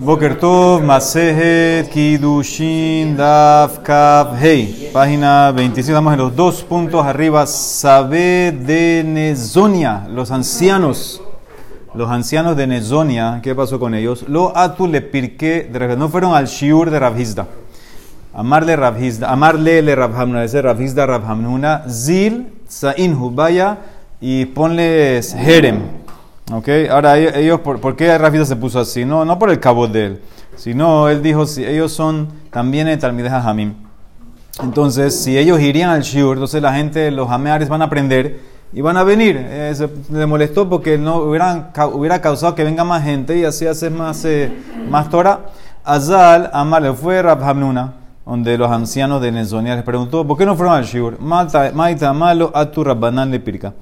Boker Tov, Masejet, Kidushin, Daf, Kav, Hey. Página 25, estamos en los dos puntos arriba. Sabe de Nezonia, los ancianos. Los ancianos de Nezonia, ¿qué pasó con ellos? Lo atu le pirque, no fueron al shiur de Rabhizda. Amarle Rabhizda, amarle le Rabhamnuna, ese Rabhizda Rabhamnuna, Zil, Sa'inhu, vaya y ponles Jerem. ¿Ok? Ahora, ellos, ¿por, qué Rafida se puso así? No, no por el cabo de él, sino él dijo, si ellos son también el Talmideh Jamim. Entonces, si ellos irían al Shiur, entonces la gente, los Hameares van a aprender y van a venir. Eh, se le molestó porque no hubieran, hubiera causado que venga más gente y así hace más, eh, más Torah. Azal, Amal, fue Rabhamnuna, donde los ancianos de Nezonia les preguntó, ¿por qué no fueron al Shiur? Maita malo a tu Rabbanán le pirca.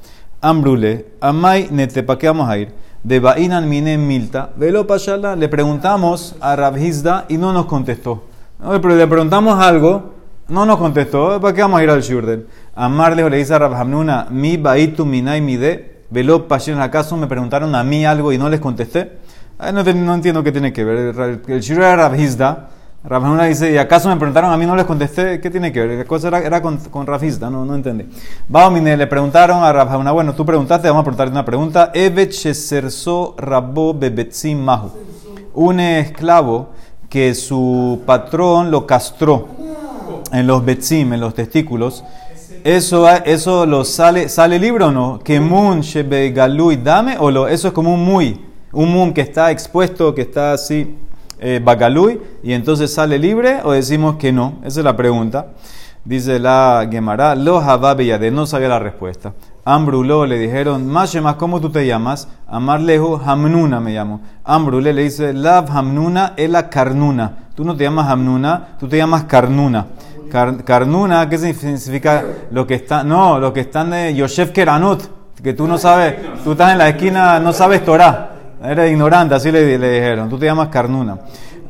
Ambrule, Amay Nete, ¿para qué vamos a ir? De Bainan Mine Milta, Velo Pashala, le preguntamos a Rabhizda y no nos contestó. pero le preguntamos algo, no nos contestó, ¿para qué vamos a ir al Shurden? Amarle le dice a Rabhamnuna, mi Baitu Minay Mide, Velo Pashala, ¿acaso me preguntaron a mí algo y no les contesté? no, no, entiendo qué tiene que ver. El Shurden era Rabhizda Rabhanuna dice, ¿y acaso me preguntaron a mí no les contesté? ¿Qué tiene que ver? La cosa era, era con, con Rafista, no, no entendí. Baomine, le preguntaron a Rabhanuna, bueno, tú preguntaste, vamos a preguntarte una pregunta. Bebetzim. Un esclavo que su patrón lo castró en los betzim, en los testículos. Eso, eso lo sale, sale libre o no? Que mun galui dame o lo, eso es como un muy, un mun que está expuesto, que está así eh, y entonces sale libre o decimos que no? Esa es la pregunta. Dice la Gemara, lo de no sabía la respuesta. Ambruló le dijeron, más ¿cómo tú te llamas? Amarlejo Hamnuna me llamo. Ambrule le dice, Lav Hamnuna la Carnuna. Tú no te llamas Hamnuna, tú te llamas Carnuna. carnuna, ¿qué significa? Lo que está, no, lo que están de Yosef Keranut, que tú no sabes, tú estás en la esquina, no sabes Torah. Era ignorante, así le, dijeron. Tú te llamas Carnuna.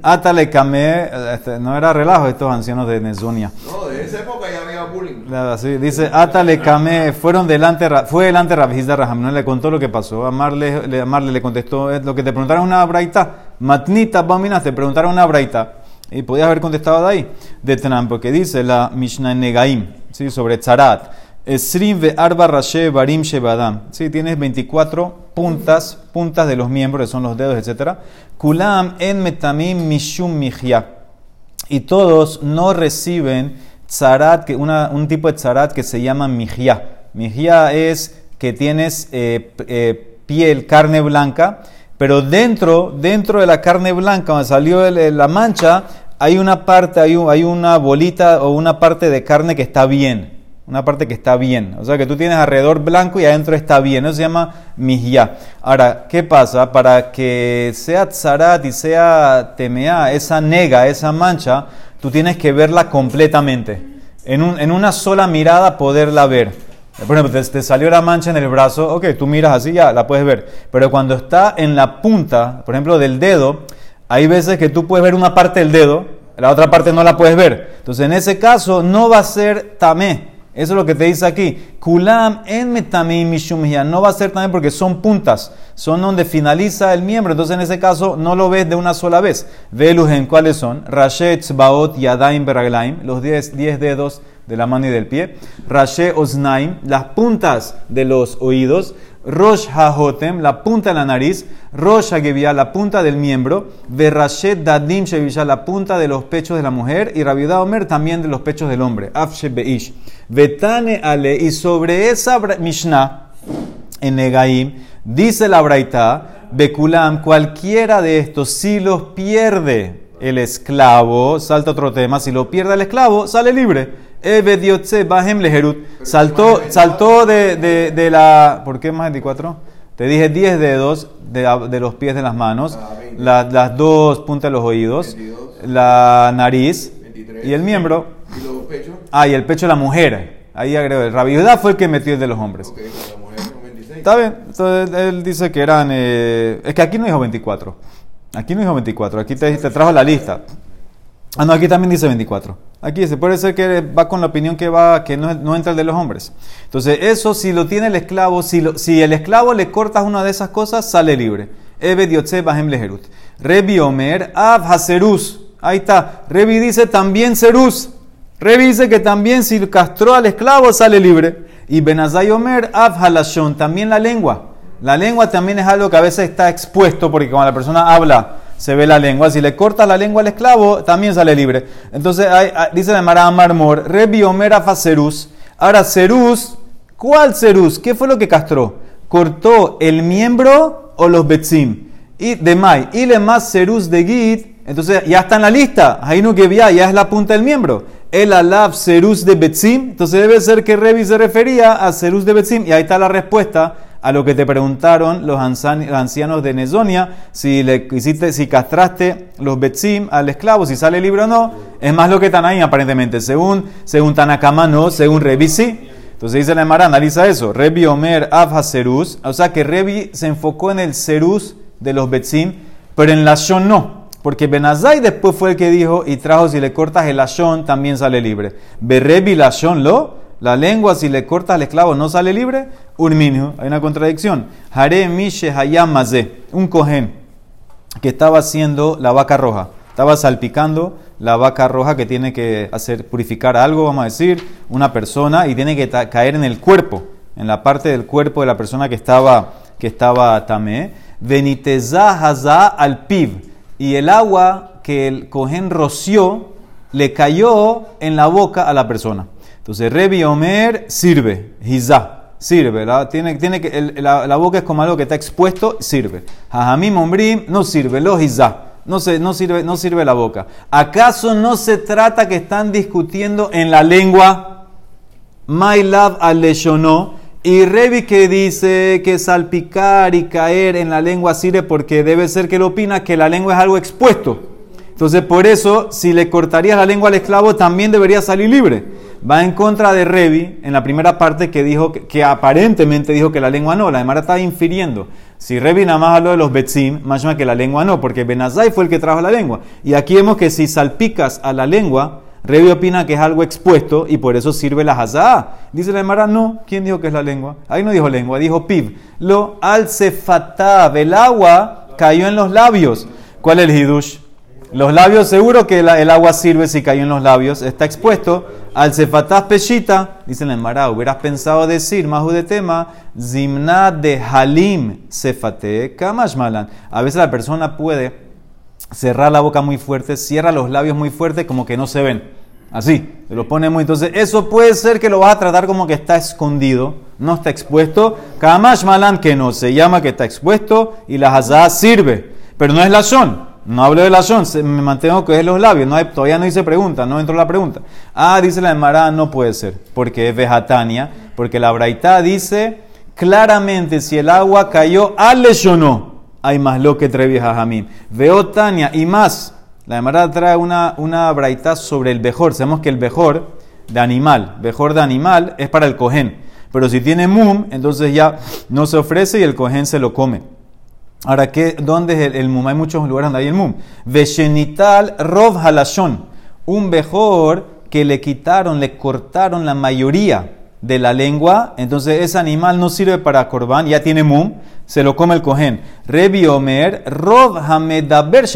Atale Kame, este, no era relajo estos ancianos de Nezunia. No, de esa época ya había bullying. dice, Atale Kame, fueron delante, fue delante Rabhizda Raham, le contó lo que pasó. Amarle le, Amarle le contestó, lo que te preguntaron una braita, Matnita Baminas, te preguntaron una braita. Y podías haber contestado de ahí, de Tran, porque dice la Mishnah Negaim, ¿sí? sobre Tzarat. Esrim arba rashe barim shebadam. Sí, tienes 24 puntas, puntas de los miembros, que son los dedos, etc. Kulam en metamim mishum mihya. Y todos no reciben tzarat, que una, un tipo de tzarat que se llama mihya. Mihya es que tienes eh, eh, piel, carne blanca, pero dentro, dentro de la carne blanca, cuando salió la mancha, hay una parte, hay, hay una bolita o una parte de carne que está bien una parte que está bien. O sea, que tú tienes alrededor blanco y adentro está bien. Eso se llama mihya. Ahora, ¿qué pasa? Para que sea tzarat y sea temea, esa nega, esa mancha, tú tienes que verla completamente. En, un, en una sola mirada poderla ver. Por ejemplo, te, salió la mancha en el brazo, ok, tú miras así, ya la puedes ver. Pero cuando está en la punta, por ejemplo, del dedo, hay veces que tú puedes ver una parte del dedo, la otra parte no la puedes ver. Entonces, en ese caso, no va a ser tamé eso es lo que te dice aquí. Kulam en metamim No va a ser también porque son puntas, son donde finaliza el miembro. Entonces, en ese caso, no lo ves de una sola vez. Velugen, ¿cuáles son? Rashet, Baot, Yadaim, Beraglaim, los 10 dedos de la mano y del pie. Rashe, Osnaim, las puntas de los oídos. Rosh HaHotem, la punta de la nariz, Rosh HaGevia, la punta del miembro, Verashet Dadim Shevisha, la punta de los pechos de la mujer, y Rabiuda Omer también de los pechos del hombre, Afshe Beish. Betane Ale, y sobre esa Mishnah, en Negaim, dice la Braita, Bekulam, cualquiera de estos, si los pierde el esclavo, salta otro tema, si lo pierde el esclavo, sale libre. Bahem Leherut. Saltó, saltó de, de, de, la. ¿Por qué más 24? Te dije 10 dedos de, de, los pies de las manos, la, las dos puntas de los oídos, 22, la nariz 23, y el miembro. ¿Y los pechos? Ah, y el pecho de la mujer. Ahí agregó. El Rabiudá fue el que metió el de los hombres. Okay, la mujer con 26. Está bien. Entonces él dice que eran. Eh, es que aquí no dijo 24. Aquí no dijo 24. Aquí te, te trajo la lista. Ah, no, aquí también dice 24. Aquí dice, puede ser que va con la opinión que va, que no, no entra el de los hombres. Entonces, eso si lo tiene el esclavo, si, si el esclavo le cortas una de esas cosas, sale libre. Ebe Bahem Leherut. Rebi Omer, Av Haserus. Ahí está. Rebi dice también Serus. Rebi dice que también si castró al esclavo sale libre. Y Benazai Omer, Av también la lengua. La lengua también es algo que a veces está expuesto porque cuando la persona habla se ve la lengua. Si le corta la lengua al esclavo, también sale libre. Entonces dice de Mara Marmor, Rebi Omer Av Serus. Ahora, Serus, ¿cuál Serus? ¿Qué fue lo que castró? ¿Cortó el miembro o los betzim? Y de Mai, y le más Serus de Git entonces ya está en la lista. Hainu ya es la punta del miembro. El alaf serus de Betzim. Entonces debe ser que Revi se refería a serus de Betzim. Y ahí está la respuesta a lo que te preguntaron los ancianos de Nezonia. Si, le hiciste, si castraste los Betzim al esclavo, si sale libre o no. Es más lo que ahí aparentemente. Según, según Tanakama no, según Revi sí. Entonces dice la Emara, analiza eso. Revi Omer Avha Serus. O sea que Revi se enfocó en el serus de los Betzim, pero en la Shon no. Porque Benazai después fue el que dijo y trajo si le cortas el ashon también sale libre. Berrebi ashon lo, la lengua si le cortas al esclavo no sale libre. Un minhu, hay una contradicción. Hare mishe un cohen que estaba haciendo la vaca roja. Estaba salpicando la vaca roja que tiene que hacer purificar algo, vamos a decir, una persona y tiene que caer en el cuerpo, en la parte del cuerpo de la persona que estaba que estaba tamé. Benitezah al piv y el agua que el cohen roció le cayó en la boca a la persona. Entonces, Rebi Omer sirve, Hizá, sirve. La, tiene, tiene que, la, boca es como algo que está expuesto, sirve. Jajamim Ombrim no sirve, lo Hizá. No, se, sirve, no sirve la boca. ¿Acaso no se trata que están discutiendo en la lengua? My love aleshonó y Revi que dice que salpicar y caer en la lengua sirve porque debe ser que él opina que la lengua es algo expuesto. Entonces, por eso, si le cortarías la lengua al esclavo, también debería salir libre. Va en contra de Revi en la primera parte que dijo que, aparentemente dijo que la lengua no. La demara estaba infiriendo. Si Revi nada más habló de los betzim, más que la lengua no, porque Benazai fue el que trajo la lengua. Y aquí vemos que si salpicas a la lengua, Revi opina que es algo expuesto y por eso sirve la hazá. Dice la Emara, no. ¿Quién dijo que es la lengua? Ahí no dijo lengua, dijo pib. Lo al cefatab, el agua cayó en los labios. ¿Cuál es el hidush? Los labios, seguro que el agua sirve si cayó en los labios. Está expuesto. Al cefatab peshita, dice la Emara, hubieras pensado decir, más de tema, zimna de halim cefate kamashmalan. A veces la persona puede cerrar la boca muy fuerte, cierra los labios muy fuerte, como que no se ven. Así, se lo pone muy. Entonces, eso puede ser que lo vas a tratar como que está escondido, no está expuesto. Kamash malan que no, se llama que está expuesto y la hazá sirve, pero no es la son. No hablo de la son, me mantengo que es los labios. No todavía no hice pregunta, no entró la pregunta. Ah, dice la Emara, no puede ser, porque es vejatania, porque la Braita dice claramente si el agua cayó al no hay más lo que trevi jajamim. Veo Tania y más. La Gemara trae una, una braita sobre el bejor. Sabemos que el bejor de animal, bejor de animal es para el cohen. Pero si tiene mum, entonces ya no se ofrece y el cohen se lo come. Ahora, ¿qué, ¿dónde es el, mum? Hay muchos lugares donde hay el mum. Veshenital rov halashon. Un bejor que le quitaron, le cortaron la mayoría de la lengua, entonces ese animal no sirve para corbán, ya tiene mum, se lo come el cohen. Rebi Omer, Rov Hamedaber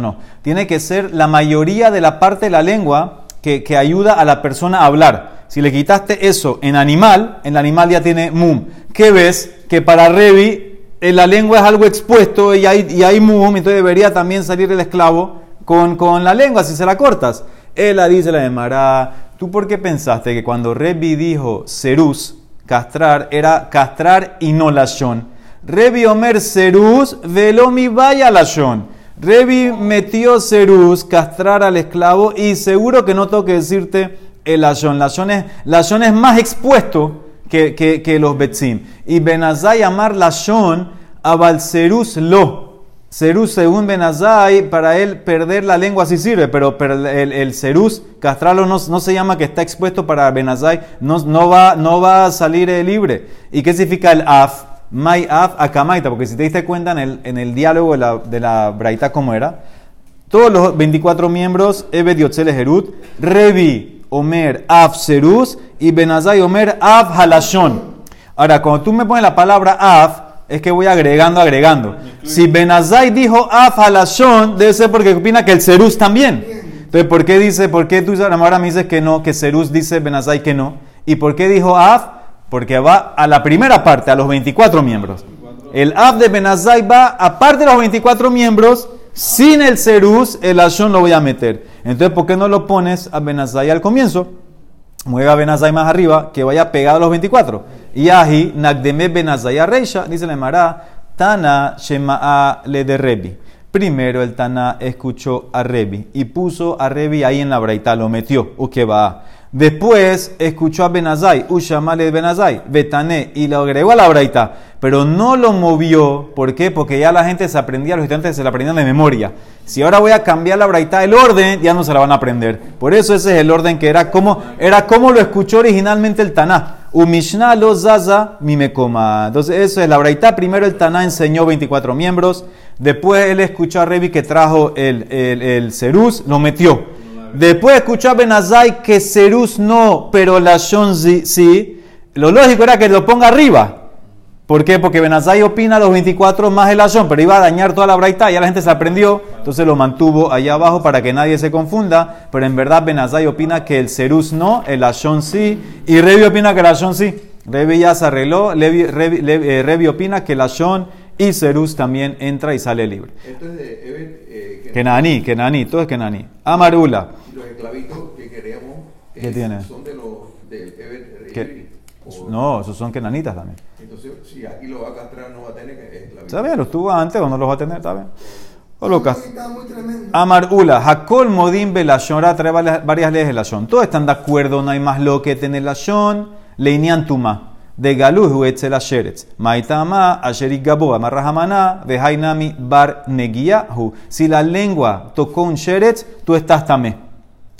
no. Tiene que ser la mayoría de la parte de la lengua que, que, ayuda a la persona a hablar. Si le quitaste eso en animal, el animal ya tiene mum. ¿Qué ves? Que para Revi eh, la lengua es algo expuesto y hay, y hay mum, entonces debería también salir el esclavo con, con la lengua si se la cortas. Él la dice la de Mará, ¿Tú por qué pensaste que cuando Rebi dijo serus, castrar, era castrar y no lashon? Rebi Omer serus, velomi vaya lashon. Rebi metió serus, castrar al esclavo, y seguro que no tengo que decirte el lashon. Lashon es, es más expuesto que, que, los betzim. Y Benazai amar lashon, abal serus lo. Cerús, según Benazai, para él perder la lengua sí sirve, pero, el, el cerús, castrarlo no, se llama que está expuesto para Benazai, no, no, va, no va a salir eh, libre. ¿Y qué significa el af? Mai af akamaita, porque si te diste cuenta en el, en el diálogo de la, de la Braita, ¿cómo era? Todos los 24 miembros, Ebed Yotzele Herut, Revi, Omer, Af Cerús y Benazai Omer, Af Halashon. Ahora, cuando tú me pones la palabra Af, es que voy agregando, agregando. Si Benazai dijo af halashon, debe ser porque opina que el serus también. Entonces, ¿por qué dice, por qué tú ahora me dices que no, que serus dice Benazai que no? ¿Y por qué dijo af? Porque va a la primera parte, a los 24 miembros. El af de Benazai va, aparte de los 24 miembros, sin el serus, el ashon lo voy a meter. Entonces, ¿por qué no lo pones a Benazai al comienzo? Mueva Benazai más arriba, que vaya pegado a los 24. Y ahi, Nagdeme Benazai a Reisha, dice la Emara, Tana Shema'a le de Rebi. Primero el Tana escuchó a Rebi y puso a Rebi ahí en la braita, lo metió, va. Después escuchó a Benazai, Ushamale Benazai, Betané, y lo agregó a la braita, pero no lo movió. ¿Por qué? Porque ya la gente se aprendía, los estudiantes se la aprendían de memoria. Si ahora voy a cambiar la braita, el orden ya no se la van a aprender. Por eso ese es el orden que era como, era como lo escuchó originalmente el Taná. Umishna lo zaza mimekoma. Entonces, eso es la braita. Primero el Taná enseñó 24 miembros. Después él escuchó a Revi que trajo el, el, el ceruz, lo metió. Después escuchó a Benazai que Serus no, pero la Shon sí, Lo lógico era que lo ponga arriba. ¿Por qué? Porque Benazai opina los 24 más el Ashon, pero iba a dañar toda la braita, ya la gente se aprendió, entonces lo mantuvo allá abajo para que nadie se confunda, pero en verdad Benazai opina que el Serus no, el Ashon sí, y Revi opina que el Ashon sí. Revi ya se arregló, Revi, eh, opina que el Ashon y Serus también entra y sale libre. Esto es de eh, Kenani, Kenani, todo es Kenani. Amarula los esclavitos que queremos ¿Qué tiene? son de los Ever No, esos son kenanitas también. Entonces, si aquí lo va a castrar, no va a tener esclavitos. Está bien, los tuvo antes o no los va a tener, está bien. O lo Amar Ula, Hakol Modim Belashon, trae varias leyes de Lashon. Todos están de acuerdo, no hay más lo que tener Lashon, Leinian Tuma. De Galuh Etzel Asheretz. Maitama, Asherik Gabo, Amarrahamana, de Hainami Bar Negiyahu. Si la lengua tocó un Sheretz, tú estás tamé.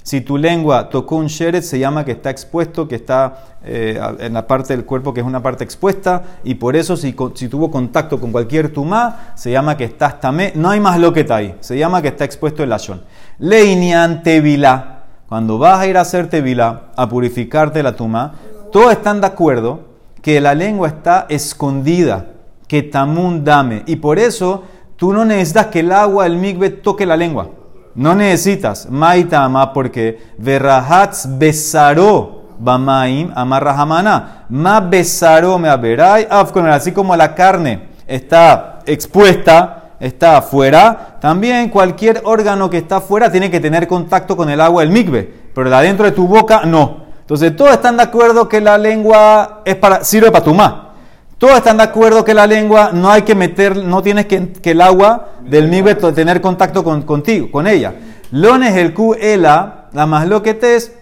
Si tu lengua tocó un sheret, se llama que está expuesto, que está eh, en la parte del cuerpo que es una parte expuesta, y por eso si, tuvo contacto con cualquier tumá, se llama que está tamé. No hay más lo que está ahí, se llama que está expuesto el ashon. Leinian tevila, cuando vas a ir a hacer tevila, a purificarte la tumá, todos están de acuerdo que la lengua está escondida, que tamun dame, y por eso tú no necesitas que el agua, el migbe, toque la lengua. No necesitas maitama porque verrahatz besaró bamaim amarrahamana. Ma besaró me aberai Así como la carne está expuesta, está afuera, también cualquier órgano que está afuera tiene que tener contacto con el agua del migbe. Pero la dentro de tu boca no. Entonces todos están de acuerdo que la lengua es para, sirve para tu ma. Todos están de acuerdo que la lengua no hay que meter, no tienes que, que el agua del mibe tener contacto con, contigo, con ella. Lones el Q, ela, la más lo que te es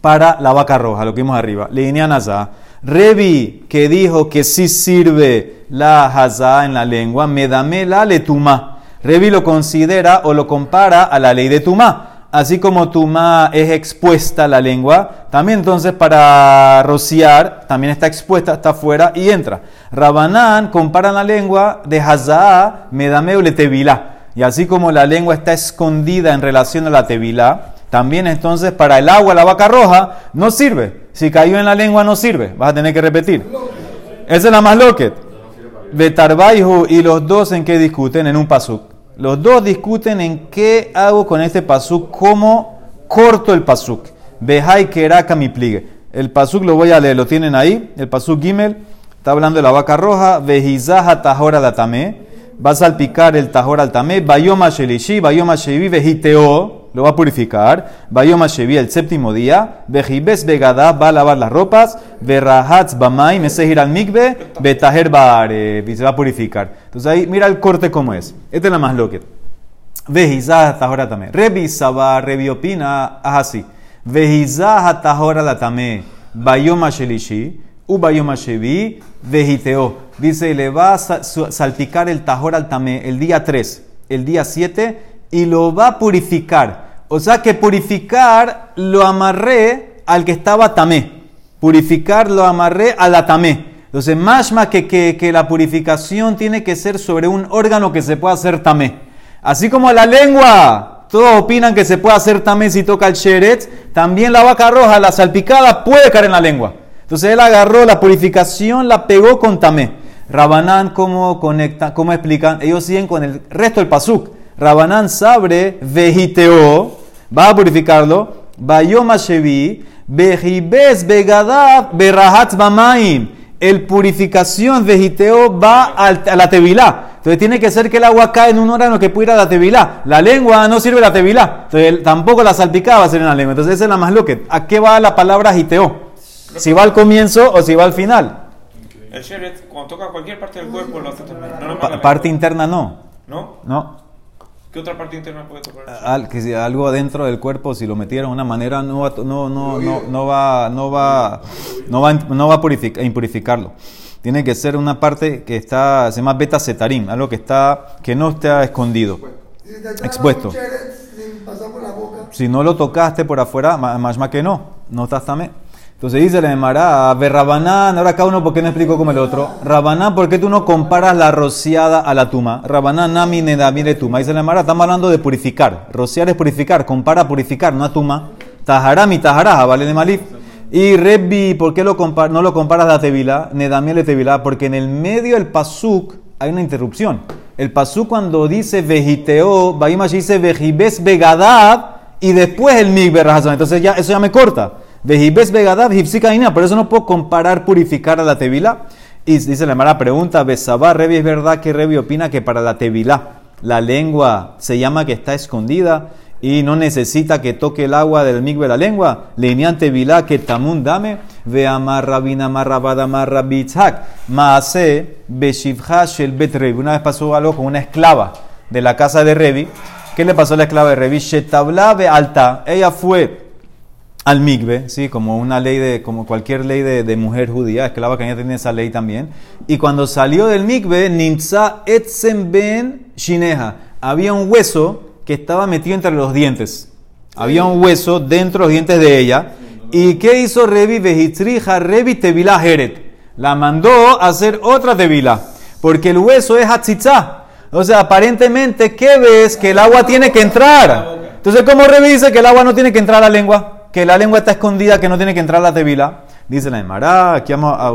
para la vaca roja, lo que vimos arriba. Linean Revi, que dijo que sí sirve la hazá en la lengua, me dame la letuma. Revi lo considera o lo compara a la ley de tuma así como Tumá es expuesta la lengua, también entonces para rociar, también está expuesta, está afuera y entra. Rabanán compara la lengua de Hazá, Medameu le tevilá. Y así como la lengua está escondida en relación a la tevilá, también entonces para el agua, la vaca roja, no sirve. Si cayó en la lengua, no sirve. Vas a tener que repetir. Esa es la más loquet. Betarbaihu y los dos en que discuten en un pasuk. Los dos discuten en qué hago con este pasuk, cómo corto el pasuk. Behai keraka mi pligue. El pasuk lo voy a leer, lo tienen ahí. El pasuk gimel está hablando de la vaca roja. Vejizaha tahora datame. Va a salpicar el tahor al tamé. Bayoma shelishi, bayoma shevi vejiteo lo va a purificar. Bayoma Shevi el séptimo día. Bejibes Begada va a lavar las ropas. Berrahatz Bamai Mesehir al Mikbe. Betaher Baare. Y se va a purificar. Entonces ahí, mira el corte cómo es. Esta es la más loca. Vejizah tahora también. Revi Saba, Revi opina, así. Vejizah tahora la tamé. Bayoma Shelishi. U Bayoma Shevi. Vejiteo. Dice, le va a salpicar el tahor al tamé el día 3. El día 7 y lo va a purificar. O sea que purificar lo amarré al que estaba tamé. Purificar lo amarré a la tamé. Entonces, más más que, que, la purificación tiene que ser sobre un órgano que se pueda hacer tamé. Así como la lengua, todos opinan que se puede hacer tamé si toca el sheret, también la vaca roja, la salpicada, puede caer en la lengua. Entonces él agarró la purificación, la pegó con tamé. Rabanán, ¿cómo conectan? ¿Cómo explican? Ellos siguen con el resto del pasuk. Rabanán sabre vejiteo, va a purificarlo, bayoma shevi, vejibes begadav berahat bamaim. El purificación vejiteo va a la tevilá. Entonces tiene que ser que el agua cae en un órgano que pueda ir a la tevilá. La lengua no sirve la tevilá. Entonces tampoco la salpicada va a ser en la lengua. Entonces esa es la más loque. ¿A qué va la palabra jiteo? Si va al comienzo o si va al final. El sheret, cuando toca cualquier parte del cuerpo, lo hace también. No Pa- la parte interna no. ¿No? No. ¿Qué otra parte interna puede tocar? Al- que si algo adentro del cuerpo, si lo metieran de una manera, no va, no, no, no, no va, no va, no va, no va a purific- a impurificarlo. Tiene que ser una parte que está, se llama beta cetarim, algo que está, que no está escondido. Expuesto. Si no lo tocaste por afuera, más más que no, no estás también. Entonces dice la Emara, ver Rabanán, ahora cada uno, ¿por qué no explico como el otro? Rabanán, ¿por qué tú no comparas la rociada a la tuma? Rabanán, nami, nedamire tuma. Dice la Emara, estamos hablando de purificar. Rociar es purificar, compara purificar, no a tuma. Tajará mi tajará, vale de malif. Y Rebbi, ¿por qué lo no lo comparas a la tevila? Nedamiel de tevila, porque en el medio del pasuk hay una interrupción. El pasuk cuando dice vejiteo, Baimash dice vejibes begadad, y después el migbe. Entonces ya, eso ya me corta. Vejibes begadav hipsika ina. Por eso no puedo comparar purificar a la tevila. Y dice la mala pregunta, Besabá, Revi, ¿es verdad que Revi opina que para la tevila la lengua se llama que está escondida y no necesita que toque el agua del migbe la lengua? Leinian tevila que tamun dame, ve amarra bina marra bada marra bitzhak, maase beshivha shel bet Revi. Una vez pasó algo con una esclava de la casa de Revi. ¿Qué le pasó a la esclava de Revi? Shetabla be alta. Ella fue al migbe, sí, como una ley de, como cualquier ley de, mujer judía, esclava que ella tiene esa ley también. Y cuando salió del migbe, nimtza etzem ben shineja, había un hueso que estaba metido entre los dientes. Había un hueso dentro de los dientes de ella. ¿Y qué hizo Revi? Vejitrija Revi tevila heret. La mandó a hacer otra tevila, porque el hueso es hatzitza. O sea, aparentemente, ¿qué ves? Que el agua tiene que entrar. Entonces, ¿cómo revise que el agua no tiene que entrar a la lengua? Que la lengua está escondida, que no tiene que entrar la tevila. Dice la Emara, aquí a,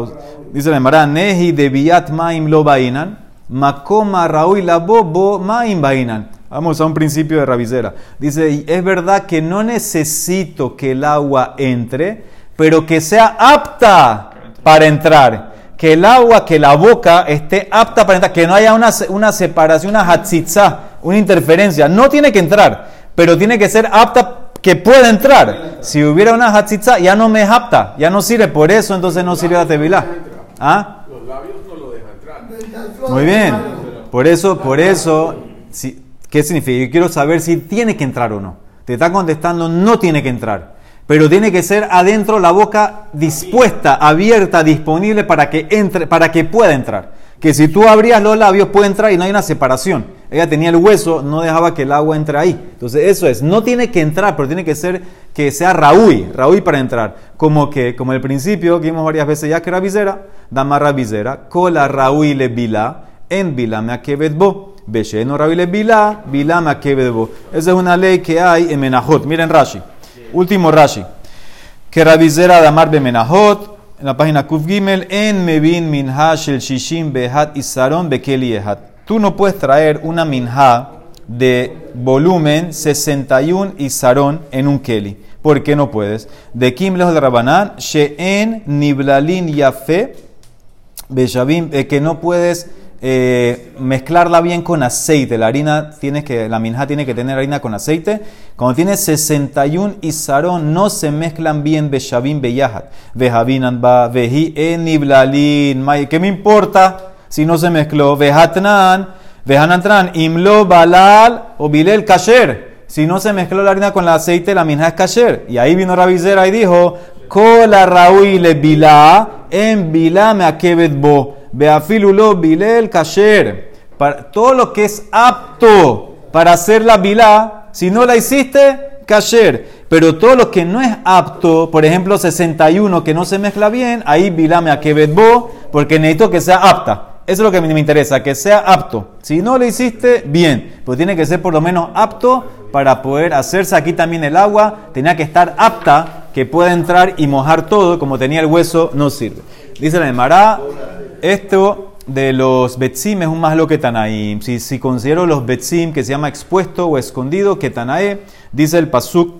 dice la Emara, Nehi de biat maim lo bainan, makoma raui la bobo maim bainan. Vamos a un principio de rabicera. Dice, "Y es verdad que no necesito que el agua entre, pero que sea apta para entrar. Que el agua, que la boca esté apta para entrar, que no haya una, una separación, una hatzitza, una interferencia. No tiene que entrar, pero tiene que ser apta que pueda entrar. Si hubiera una hatzitza, ya no me es apta, ya no sirve. Por eso entonces no sirve la tevilá. ¿Ah? Los labios no lo dejan entrar. del flor Muy bien. Por eso, por eso, si- ¿qué significa? Yo quiero saber si tiene que entrar o no. Te está contestando, no tiene que entrar. Pero tiene que ser adentro la boca dispuesta, abierta, disponible para que entre, para que pueda entrar. Que si tú abrías los labios puede entrar y no hay una separación. Ella tenía el hueso, no dejaba que el agua entre ahí. Entonces eso es, no tiene que entrar, pero tiene que ser que sea Raúl, Raúl para entrar. Como que, como el principio que vimos varias veces ya que era visera, damarra visera, cola Raúl le vila, en vila me bo. Besheno Raúl le vila, vila me bo. Esa es una ley que hay en Menajot. Miren Rashi. Último Rashi. Que Rabizera de Amar Bemenahot, en la página Kuf Gimel, en Mevin Minha Shel Shishim Behat Isaron Bekeli Ehat. Tú no puedes traer una minha de volumen 61 Isaron en un Keli. ¿Por qué no puedes? De Kim lejos de Rabanán, She'en Niblalin Yafe, Beshavim, eh, que no puedes eh, mezclarla bien con aceite. La harina tienes que, la minja tiene que tener harina con aceite. Cuando tienes 61 y sarón, no se mezclan bien Beshavim Beyahat. Vejavinan ba, veji eniblalin. ¿Qué me importa si no se mezcló? Vejatnan, vejanantran, imlo balal o bilel kasher. Si no se mezcló la harina con el aceite, la minja es kasher. Y ahí vino Rabizera y dijo, Kola Raúl le bilá, en bilá me akebet bo, beafilulo bilel kasher. Todo lo que es apto para hacer la bilá, si no la hiciste, kasher. Pero todo lo que no es apto, por ejemplo 61, que no se mezcla bien, ahí bilá me akebet bo, porque necesito que sea apta. Eso es lo que me interesa, que sea apto. Si no lo hiciste, bien. Pero tiene que ser por lo menos apto para poder hacerse aquí también el agua. Tenía que estar apta, que pueda entrar y mojar todo. Como tenía el hueso, no sirve. Dice la Emara, esto de los betzim es un más lo que tanaim. Si, si considero los betzim que se llama expuesto o escondido, que tanae, dice el pasuk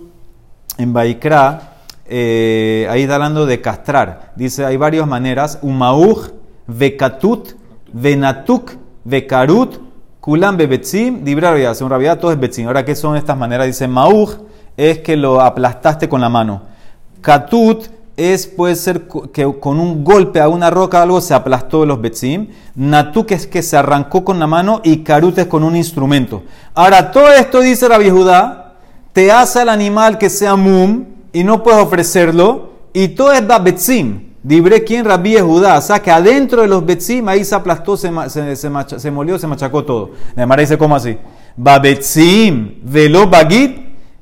en Baikra, eh, ahí está hablando de castrar. Dice, hay varias maneras. Umauj, vekatut, venatuk, vekarut, kulam bebetzim, dibra rabia. Según rabia, todo es betzim. Ahora, ¿qué son estas maneras? Dice, mauj es que lo aplastaste con la mano. Katut es, puede ser que con un golpe a una roca algo se aplastó los betzim. Natuk es que se arrancó con la mano y karut es con un instrumento. Ahora, todo esto dice Rabbi Judá, te hace al animal que sea mum y no puedes ofrecerlo. Y todo es betzim. Dibre quien Rabbi Judá. O sea que adentro de los betzim ahí se aplastó, se, se, se macha- se molió, se machacó todo. Además dice, ¿cómo así? Babetzim, velo bagit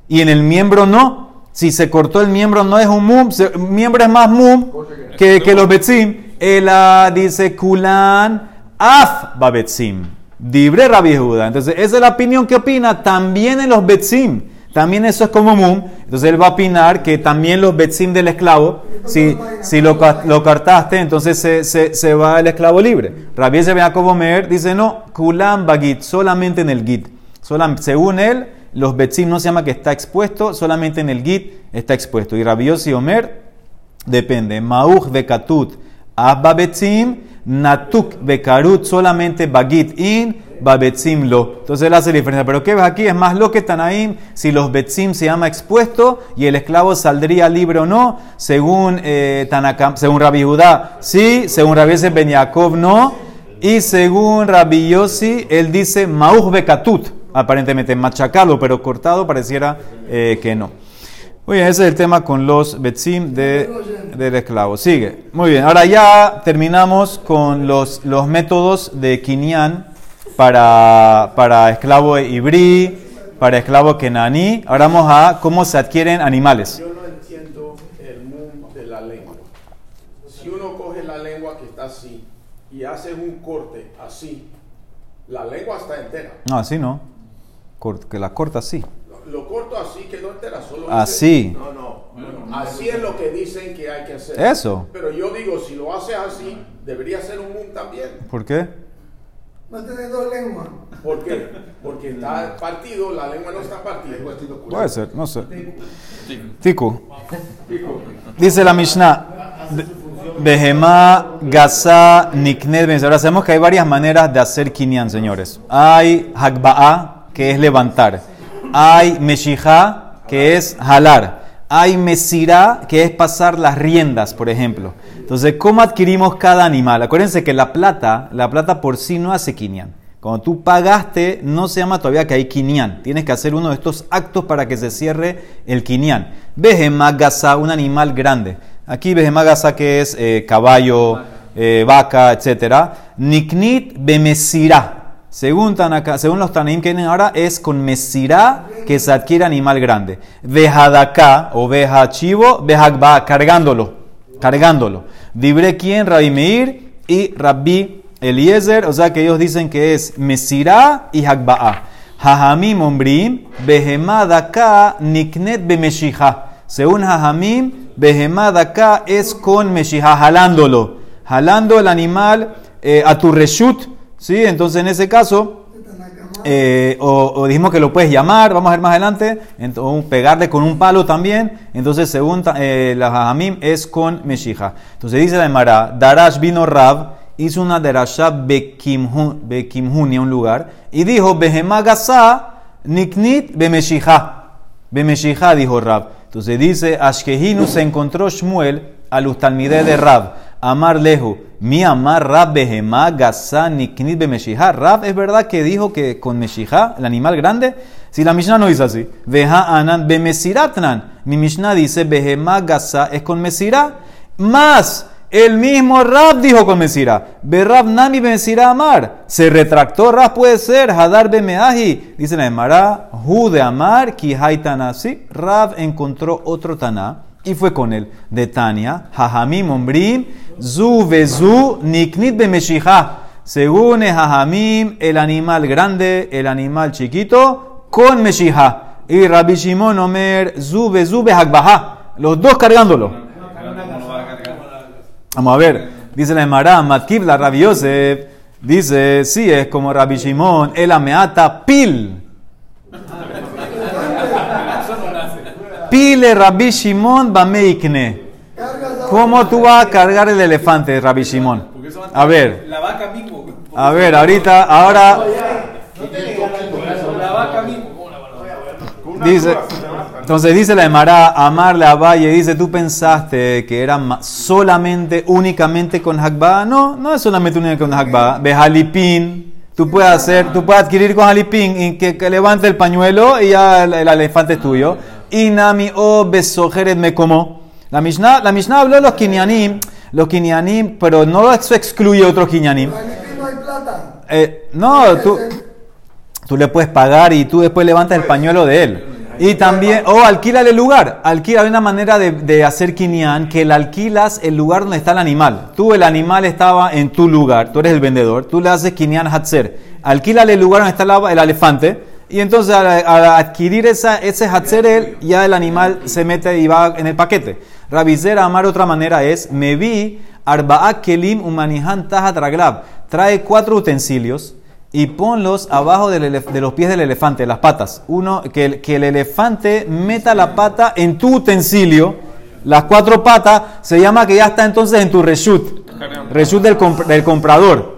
y en el miembro no. Si se cortó el miembro no es un mum, se- miembro es más mum que, que los betzim. Él dice kulan af babetzim. Dibre Rabbi. Entonces, esa es la opinión que opina también en los betzim. También eso es como mum. Entonces él va a opinar que también los betzim del esclavo, si, si lo, lo cartaste, entonces se, se, va el esclavo libre. Rabbi como Meir dice no, kulan bagit, solamente en el git. Solam- según él, los betzim no se llama que está expuesto, solamente en el git está expuesto. Y Rabbi Yossi Omer depende. Mauch bekatut abba betzim, natuk bekarut, solamente bagit in, babetzim lo. Entonces él hace la diferencia. Pero ¿qué ves aquí? Es más lo que Tanaim, si los betzim se llama expuesto y el esclavo saldría libre o no, según, eh, Tanakam- según Rabbi Judá, sí, según Rabbi Ben Yaakov, no. Y según Rabbi Yossi, él dice Mauch bekatut, aparentemente machacado, pero cortado pareciera eh, que no. Muy bien, ese es el tema con los betzim de, del esclavo. Sigue. Muy bien, ahora ya terminamos con los, los métodos de Kinyan para, para esclavo ibrí, para esclavo kenaní. Ahora vamos a cómo se adquieren animales. Yo no entiendo el mum de la lengua. Si uno coge la lengua que está así y hace un corte así, la lengua está entera. No, así no. Que la corta así. Lo, lo corto así, quedó entera. Solo Así. dice- no, no, no, no. Así es lo que dicen que hay que hacer. Eso. Pero yo digo, si lo haces así, debería ser un mum también. ¿Por qué? A tener dos lenguas. ¿Por qué? Porque está partido, la lengua no está partida. Puede ser, no sé. Tiku. Dice la Mishnah. Behemá, Gaza, Niknet, Ahora sabemos que hay varias maneras de hacer Kinyan, señores. Hay Hakba'a, que es levantar. Hay Meshijá, que es jalar. Hay Mesirá, que es pasar las riendas, por ejemplo. Entonces, ¿cómo adquirimos cada animal? Acuérdense que la plata, la plata por sí no hace Kinyan. Cuando tú pagaste, no se llama todavía que hay quinián. Tienes que hacer uno de estos actos para que se cierre el quinián. Behemagasa, un animal grande. Aquí Behemagasa que es eh, caballo, eh, vaca, etc. Niknit bemesirá. Según, los Tanaim que vienen ahora, es con mesirá que se adquiere animal grande. Vejadaká o veja chivo, vejagba, cargándolo. Cargándolo. Dibre quien, Rabbi Meir y Rabbi Eliezer, o sea que ellos dicen que es Mesirá y Hagba'a. Jajamim ombrim, behemadaka niknet bemeshija. Según Jajamim, behemadaka es con meshija, jalándolo. Jalando el animal eh, a tu reshut. ¿Sí? Entonces en ese caso, eh, o, o dijimos que lo puedes llamar, vamos a ver más adelante, ent- o pegarle con un palo también. Entonces, según eh, la Jajamim, es con Meshija. Entonces dice la Emara, Darash vino Rab, hizo una Darasha Bekimhun- Bekimhunia, un lugar, y dijo, Behemagasa Niknit Bemeshija. Bemeshija, dijo Rab. Entonces dice, Ashkehinu se encontró Shmuel a los talmideh de Rab. Amar lehu, mi amar Rab behemá gasa niknit bemeshija. Rab es verdad que dijo que con meshija, el animal grande, si la Mishnah no dice así, veja anan bemesiratnan. Mi Mishnah dice behemá gasa es con mesira, más el mismo Rab dijo con mesira. Berrab nami bemesira amar. Se retractó Rab puede ser, hadar bemeaji. Dice la Emara, hu de amar ki haitana. Sí, Rab encontró otro taná y fue con él. De Tania, Jajamim Ombrim, Zu Vezu Niknit Bemeshija. Según el Jajamim, el animal grande, el animal chiquito, con Meshija. Y Rabbi Shimon Omer, Zu Vezu Behagbaha. Los dos cargándolo. Vamos a ver, dice la Emara, Matkib la Rabbi Yosef, Dice, sí, es como Rabbi Shimon, el ameata pil. Pile Rabbi Shimon bameikne. ¿Cómo tú vas a cargar el elefante, Rabbi Shimon? A ver, La vaca mismo. a ver, ahorita, ahora La vaca mismo. dice, entonces dice la Emara, amarle a Valle, dice, tú pensaste que era solamente, únicamente con Hakba. No, no es solamente únicamente con Hakba. Ve Jalipín, tú puedes hacer, tú puedes adquirir con Jalipín y que, que levante el pañuelo y ya el, el elefante es tuyo. Inami o besojeret me como. La Mishnah, la Mishnah habló de los kinyanim, los kinyanim, pero no eso excluye otros kinyanim. Eh, no, tú, tú le puedes pagar y tú después levantas el pañuelo de él. Y también, o alquílale el lugar. Alquila, hay una manera de, de hacer quinián que le alquilas el lugar donde está el animal. Tú, el animal estaba en tu lugar, tú eres el vendedor, tú le haces quinián hatzer. Alquílale el lugar donde está el elefante. Y entonces al, al adquirir esa, ese hatzer, él, ya el animal se mete y va en el paquete. Rabizera Amar, otra manera es, me vi arba'a kelim umanihan tahat raglab. Trae cuatro utensilios y ponlos abajo del de los pies del elefante, las patas. Uno, que el, que el elefante meta la pata en tu utensilio, las cuatro patas, se llama que ya está entonces en tu reshut, reshut del, comp- del comprador.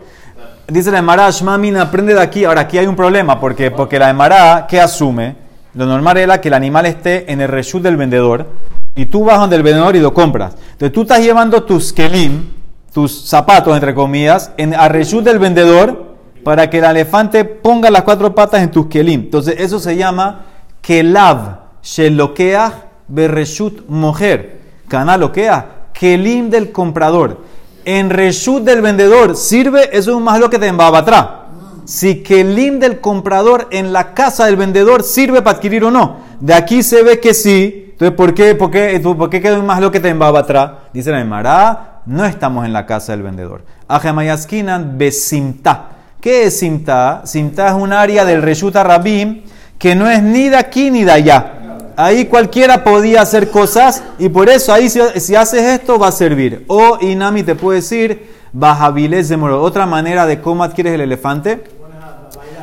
Dice la Emara, Shmamin, aprende de aquí. Ahora, aquí hay un problema, porque, porque la Emara, ¿qué asume? Lo normal era que el animal esté en el reshut del vendedor y tú vas donde el vendedor y lo compras. Entonces tú estás llevando tus kelim, tus zapatos, entre comillas, en a reshut del vendedor para que el elefante ponga las cuatro patas en tus kelim. Entonces eso se llama kelav shelokeah bereshut mujer. Canalokeah, kelim del comprador. En reshut del vendedor sirve, eso es más lo que te embabatra. Si kelim del comprador en la casa del vendedor sirve para adquirir o no. De aquí se ve que sí. Entonces, ¿por qué, por qué, por qué quedó más lo que te embabatra? Dice la Emara, no estamos en la casa del vendedor. Ajemayaskinan besimta. ¿Qué es simta? Simta es un área del reshuta rabim que no es ni de aquí ni de allá. Ahí cualquiera podía hacer cosas y por eso ahí si, si haces esto va a servir. O Inami te puede decir, bajabiles de. Otra manera de cómo adquieres el elefante.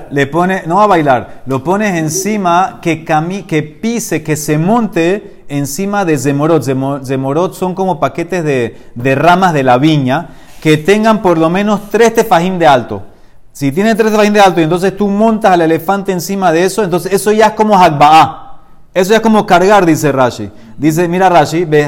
Le pone, no a bailar, lo pones encima que, cami, que pise, que se monte encima de zemorot. Zemo- Zemorot son como paquetes de, de ramas de la viña que tengan por lo menos tres tefajim de alto. Si tiene tres tefajim de alto y entonces tú montas al elefante encima de eso, entonces eso ya es como hakba'a. Eso es como cargar, dice Rashi. Dice, mira Rashi, de.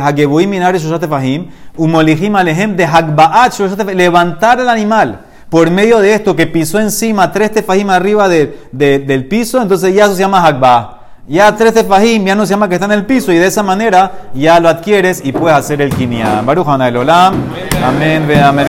Levantar el animal por medio de esto que pisó encima tres tefahim arriba de- de- del piso, entonces ya eso se llama hakba'a. Ya tres tefahim ya no se llama que está en el piso y de esa manera ya lo adquieres y puedes hacer el kinyan. Baruch Hanay Olam. Amén, ve amén.